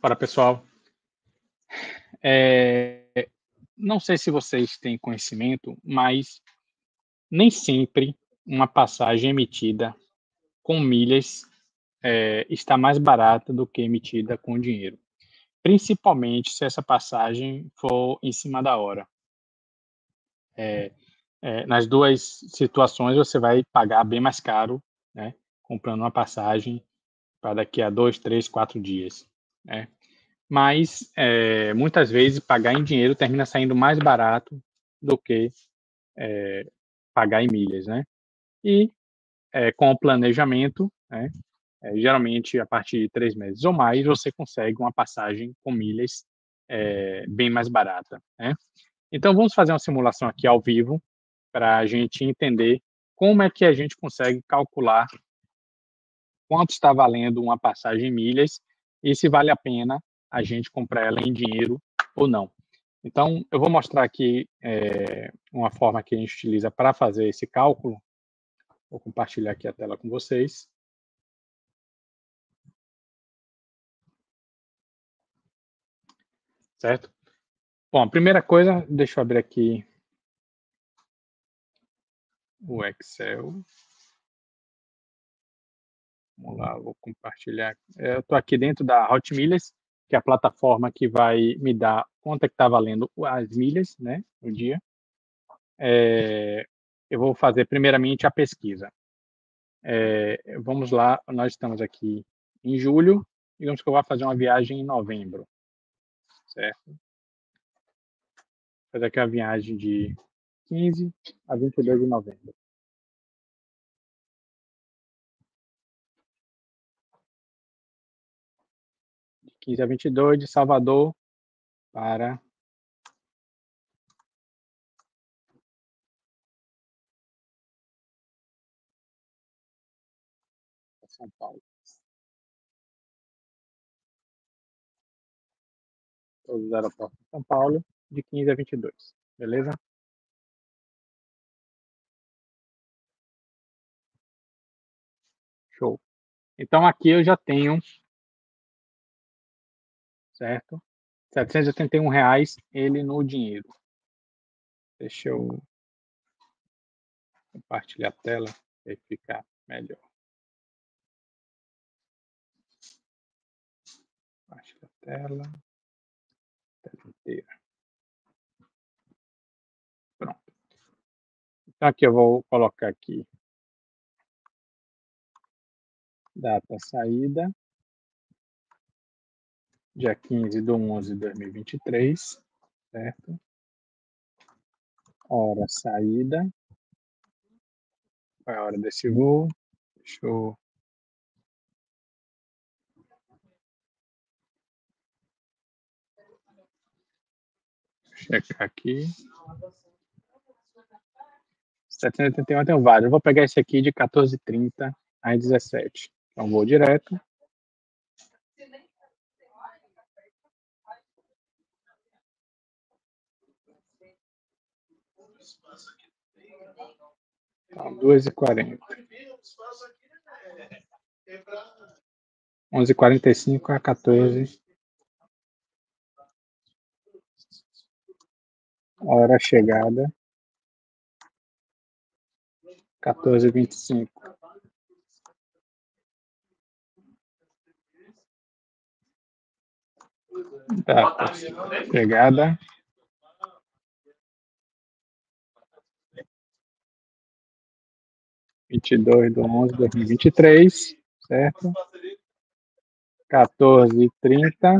Para pessoal, é, não sei se vocês têm conhecimento, mas nem sempre uma passagem emitida com milhas é, está mais barata do que emitida com dinheiro, principalmente se essa passagem for em cima da hora. É, é, nas duas situações você vai pagar bem mais caro, né, comprando uma passagem para daqui a dois, três, quatro dias. Né? Mas é, muitas vezes pagar em dinheiro termina saindo mais barato do que é, pagar em milhas, né? E é, com o planejamento, né, é, geralmente a partir de três meses ou mais, você consegue uma passagem com milhas é, bem mais barata. Né? Então vamos fazer uma simulação aqui ao vivo para a gente entender como é que a gente consegue calcular quanto está valendo uma passagem em milhas e se vale a pena a gente comprar ela em dinheiro ou não. Então, eu vou mostrar aqui é, uma forma que a gente utiliza para fazer esse cálculo. Vou compartilhar aqui a tela com vocês. Certo? Bom, a primeira coisa, deixa eu abrir aqui o Excel. Vamos lá, vou compartilhar. É, eu estou aqui dentro da Hot Milhas, que é a plataforma que vai me dar quanto é que está valendo as milhas, né, no dia. É, eu vou fazer primeiramente a pesquisa. É, vamos lá, nós estamos aqui em julho, digamos que eu vou fazer uma viagem em novembro, certo? Vou fazer aqui a viagem de 15 a 22 de novembro. 15 a 22 de Salvador para São Paulo. Todos os aeroportos de São Paulo, de 15 a 22. Beleza? Show. Então aqui eu já tenho certo? 781 reais ele no dinheiro. Deixa eu compartilhar a tela para ficar melhor. Compartilhar a tela. Tela inteira. Pronto. Então aqui eu vou colocar aqui data saída dia 15 de 11 de 2023, certo? Hora saída. Qual é a hora desse voo? Deixa eu checar aqui. 781 tem vários. Eu vou pegar esse aqui de 14h30 às 17 Então, vou direto. Tá, 2h40. 11h45 a 14 Hora chegada. 14h25. Data chegada. 22 de 11 de 2023, certo? 14 e 30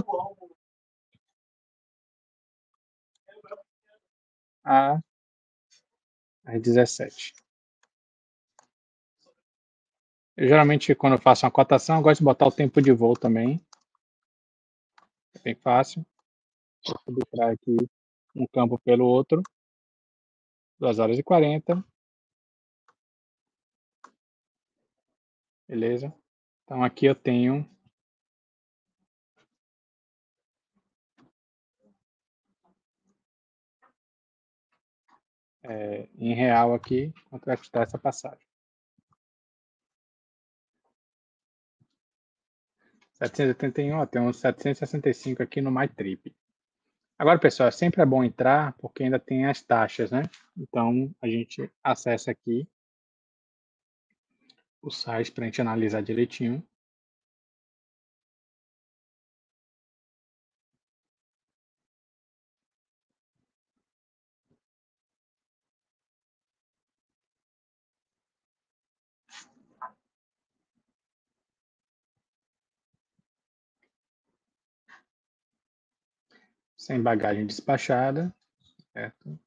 a às 17. Eu, geralmente, quando eu faço uma cotação, eu gosto de botar o tempo de voo também. É bem fácil. Vou subtrair aqui um campo pelo outro. 2 horas e 40. Beleza? Então aqui eu tenho é, em real aqui quanto vai custar essa passagem. 781, ó, tem uns 765 aqui no MyTrip. Agora, pessoal, é sempre é bom entrar, porque ainda tem as taxas, né? Então, a gente acessa aqui o site para a gente analisar direitinho. sem bagagem despachada, certo?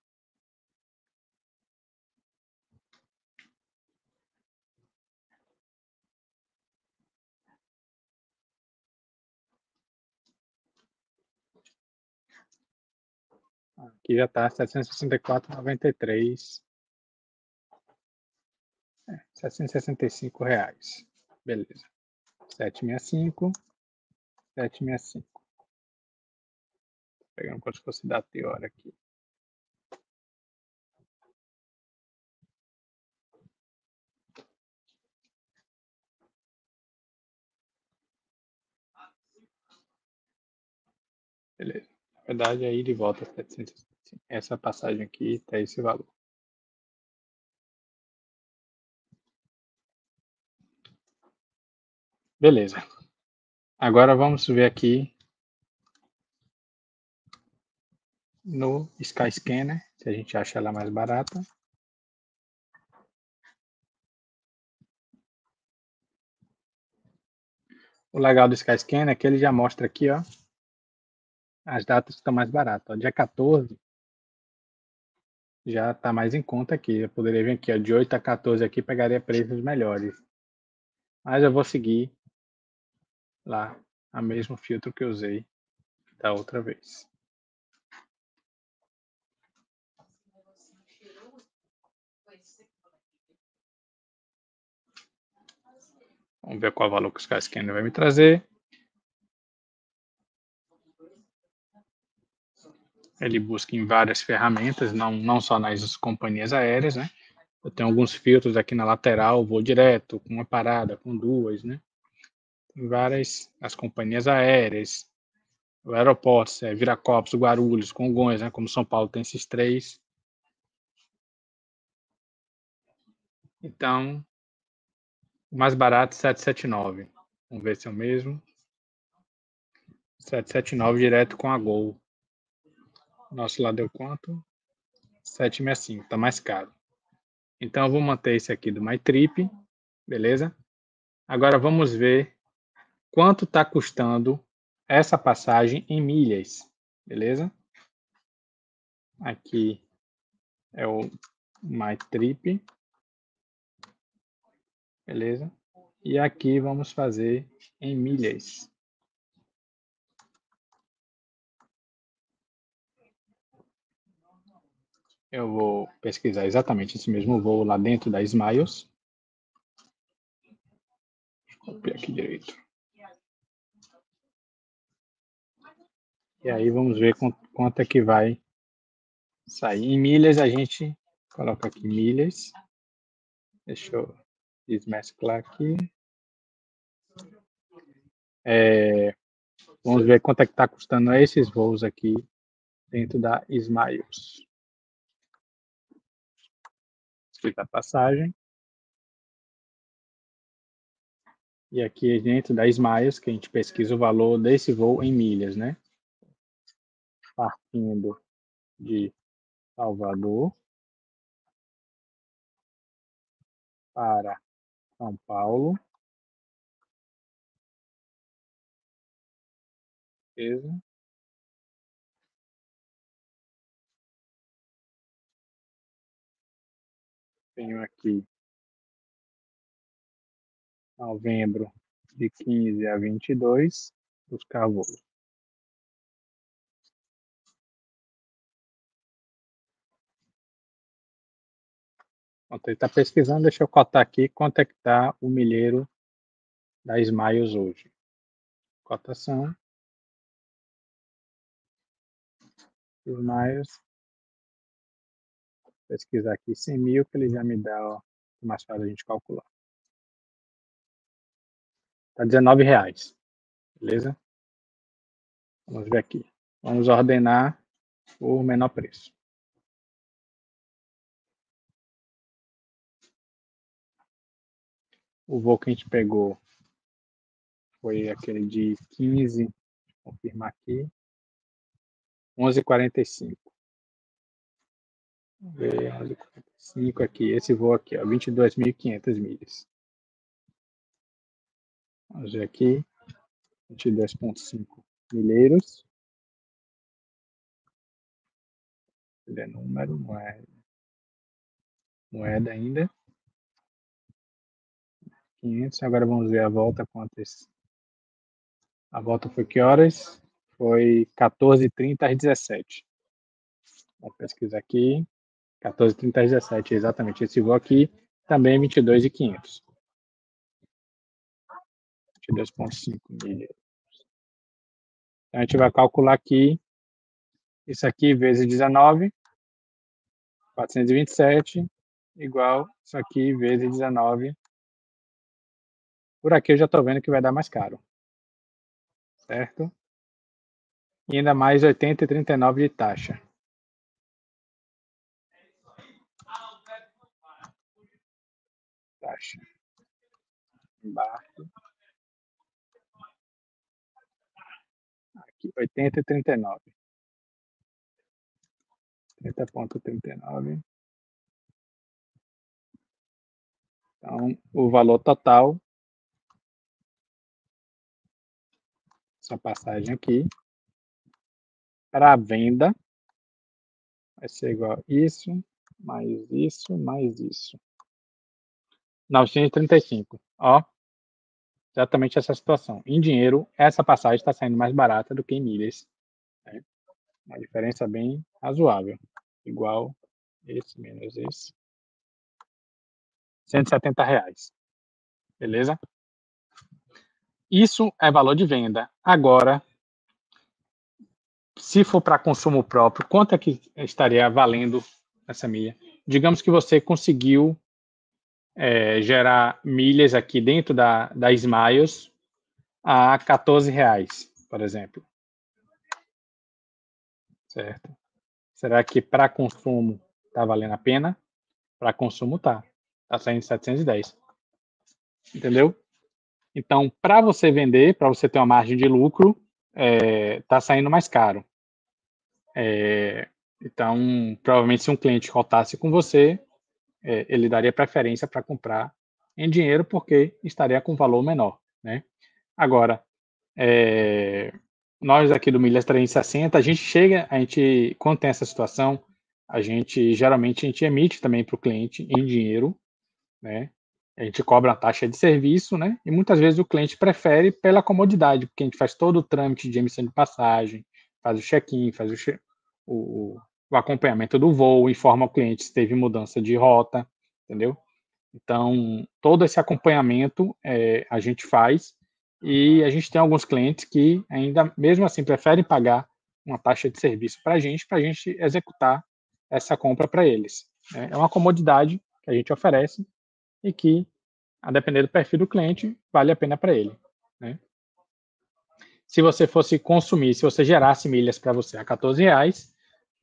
Aqui já está 764,93. É, 765 reais. Beleza. 765, 765 pegando como se fosse da teoria aqui. Beleza. Verdade, aí ele volta 700. Essa passagem aqui está esse valor. Beleza. Agora vamos ver aqui no Skyscanner, se a gente acha ela mais barata. O legal do Skyscanner é que ele já mostra aqui, ó, as datas estão mais baratas. Dia 14 já está mais em conta aqui. Eu poderia vir aqui, ó, de 8 a 14 aqui, pegaria preços melhores. Mas eu vou seguir lá a mesmo filtro que eu usei da outra vez. Vamos ver qual valor que o Skyscanner vai me trazer. Ele busca em várias ferramentas, não, não só nas companhias aéreas, né? Eu tenho alguns filtros aqui na lateral, vou direto, com uma parada, com duas, né? Tem várias, as companhias aéreas, o aeroporto, é, Viracopos, Guarulhos, Congonhas, né? Como São Paulo tem esses três. Então, o mais barato, 779. Vamos ver se é o mesmo. 779 direto com a Gol. Nosso lá deu quanto? 765, tá mais caro. Então eu vou manter esse aqui do MyTrip, beleza? Agora vamos ver quanto está custando essa passagem em milhas, beleza? Aqui é o MyTrip. Beleza? E aqui vamos fazer em milhas. Eu vou pesquisar exatamente esse mesmo voo lá dentro da Smiles. Copiar aqui direito. E aí vamos ver quanto é que vai sair. Em milhas a gente coloca aqui milhas. Deixa eu desmesclar aqui. É, vamos ver quanto é que está custando esses voos aqui dentro da Smiles. Escrita a passagem. E aqui dentro da Smiles, que a gente pesquisa o valor desse voo em milhas, né? Partindo de Salvador para são Paulo. Beleza. Tenho aqui novembro de 15 a 22, buscar voo. Enquanto ele está pesquisando, deixa eu cotar aqui quanto é que está o milheiro da Smiles hoje. Cotação. Smiles. Pesquisar aqui 100 mil, que ele já me dá, ó, mais fácil a gente calcular. Está 19 reais. Beleza? Vamos ver aqui. Vamos ordenar o menor preço. O voo que a gente pegou foi aquele de 15, vou confirmar aqui, 11h45. Ver, 11h45 aqui, esse voo aqui, ó, 22.500 milhas. Vamos ver aqui, 22.5 milheiros. Ele é número, moeda, moeda ainda. 500. Agora vamos ver a volta quantas. A volta foi que horas? Foi 14h30 às 17. Vou pesquisar aqui. 14h30 às 17, exatamente. Esse voo aqui também é 22,500. 22,5 milhas. Então, a gente vai calcular aqui. Isso aqui vezes 19. 427 igual isso aqui vezes 19 por aqui eu já estou vendo que vai dar mais caro. Certo? E ainda mais 80,39 de taxa. Taxa. Embarque. Aqui, 80,39. 30,39. Então, o valor total essa passagem aqui para venda vai ser igual a isso, mais isso, mais isso. 935. Ó, exatamente essa situação. Em dinheiro, essa passagem está saindo mais barata do que em milhas. Né? Uma diferença bem razoável. Igual esse menos esse. 170 reais. Beleza? Isso é valor de venda. Agora, se for para consumo próprio, quanto é que estaria valendo essa milha? Digamos que você conseguiu é, gerar milhas aqui dentro da, da Smiles a 14 reais, por exemplo. Certo? Será que para consumo está valendo a pena? Para consumo tá. Está saindo 710. Entendeu? Então, para você vender, para você ter uma margem de lucro, está é, tá saindo mais caro. É, então, provavelmente, se um cliente cotasse com você, é, ele daria preferência para comprar em dinheiro, porque estaria com valor menor. Né? Agora, é, nós aqui do Milhas 360, a gente chega, a gente, quando tem essa situação, a gente geralmente a gente emite também para o cliente em dinheiro, né? a gente cobra a taxa de serviço, né? E muitas vezes o cliente prefere pela comodidade, porque a gente faz todo o trâmite de emissão de passagem, faz o check-in, faz o, che o, o, acompanhamento do voo, informa o cliente se teve mudança de rota, entendeu? Então, todo esse acompanhamento é, a gente faz e a gente tem alguns clientes que ainda, mesmo assim, preferem pagar uma taxa de serviço para a gente, para a gente executar essa compra para eles. Né? É uma comodidade que a gente oferece e que, a depender do perfil do cliente, vale a pena para ele. Né? Se você fosse consumir, se você gerasse milhas para você a 14 reais,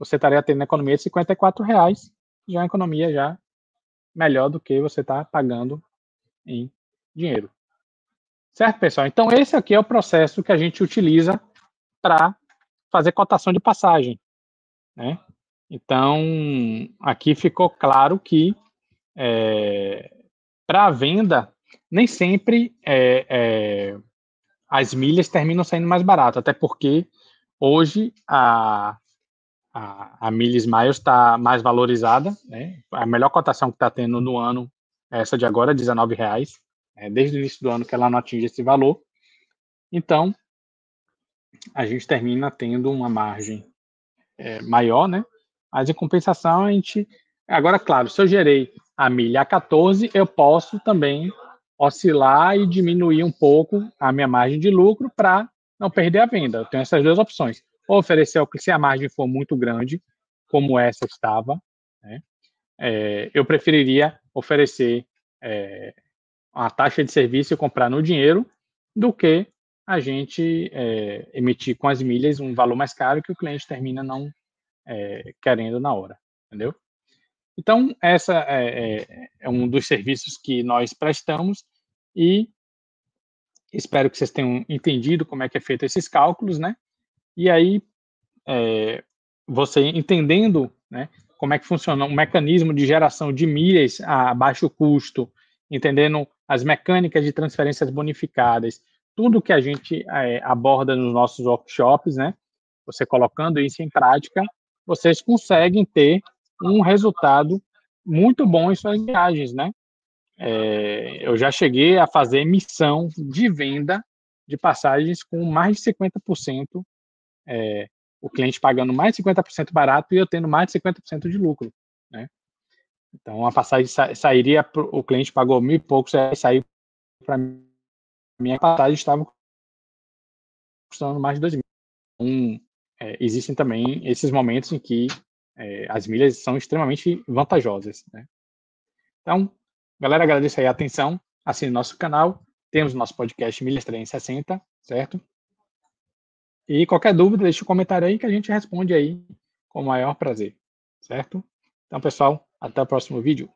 você estaria tendo economia de 54 reais, já uma economia já melhor do que você está pagando em dinheiro. Certo, pessoal? Então, esse aqui é o processo que a gente utiliza para fazer cotação de passagem. Né? Então, aqui ficou claro que é, para a venda, nem sempre é, é, as milhas terminam saindo mais barato, até porque hoje a, a, a milha Smiles está mais valorizada, né? a melhor cotação que está tendo no ano é essa de agora, R$19,00, é, desde o início do ano que ela não atinge esse valor. Então, a gente termina tendo uma margem é, maior, né? Mas em compensação, a gente. Agora, claro, se eu gerei a milha a 14, eu posso também oscilar e diminuir um pouco a minha margem de lucro para não perder a venda. Eu tenho essas duas opções. Oferecer, se a margem for muito grande, como essa estava, né, é, eu preferiria oferecer é, uma taxa de serviço e comprar no dinheiro do que a gente é, emitir com as milhas um valor mais caro que o cliente termina não é, querendo na hora, entendeu? Então, essa é, é, é, um dos serviços que nós prestamos e espero que vocês tenham entendido como é que é feito esses cálculos, né? E aí, é, você entendendo né, como é que funciona um mecanismo de geração de milhas a baixo custo, entendendo as mecânicas de transferências bonificadas, tudo que a gente é, aborda nos nossos workshops, né? Você colocando isso em prática, vocês conseguem ter um resultado muito bom em suas viagens, né? É, eu já cheguei a fazer missão de venda de passagens com mais de 50%, é, o cliente pagando mais de 50% barato e eu tendo mais de 50% de lucro, né? Então, a passagem sa sairia, o cliente pagou mil e poucos, saiu para minha passagem estava custando mais de dois mil. Então, é, existem também esses momentos em que é, as milhas são extremamente vantajosas. Né? Então, galera, agradeço aí a atenção, assine nosso canal, temos nosso podcast Milhas 360, certo? E qualquer dúvida, deixe um comentário aí que a gente responde aí com o maior prazer, certo? Então, pessoal, até o próximo vídeo.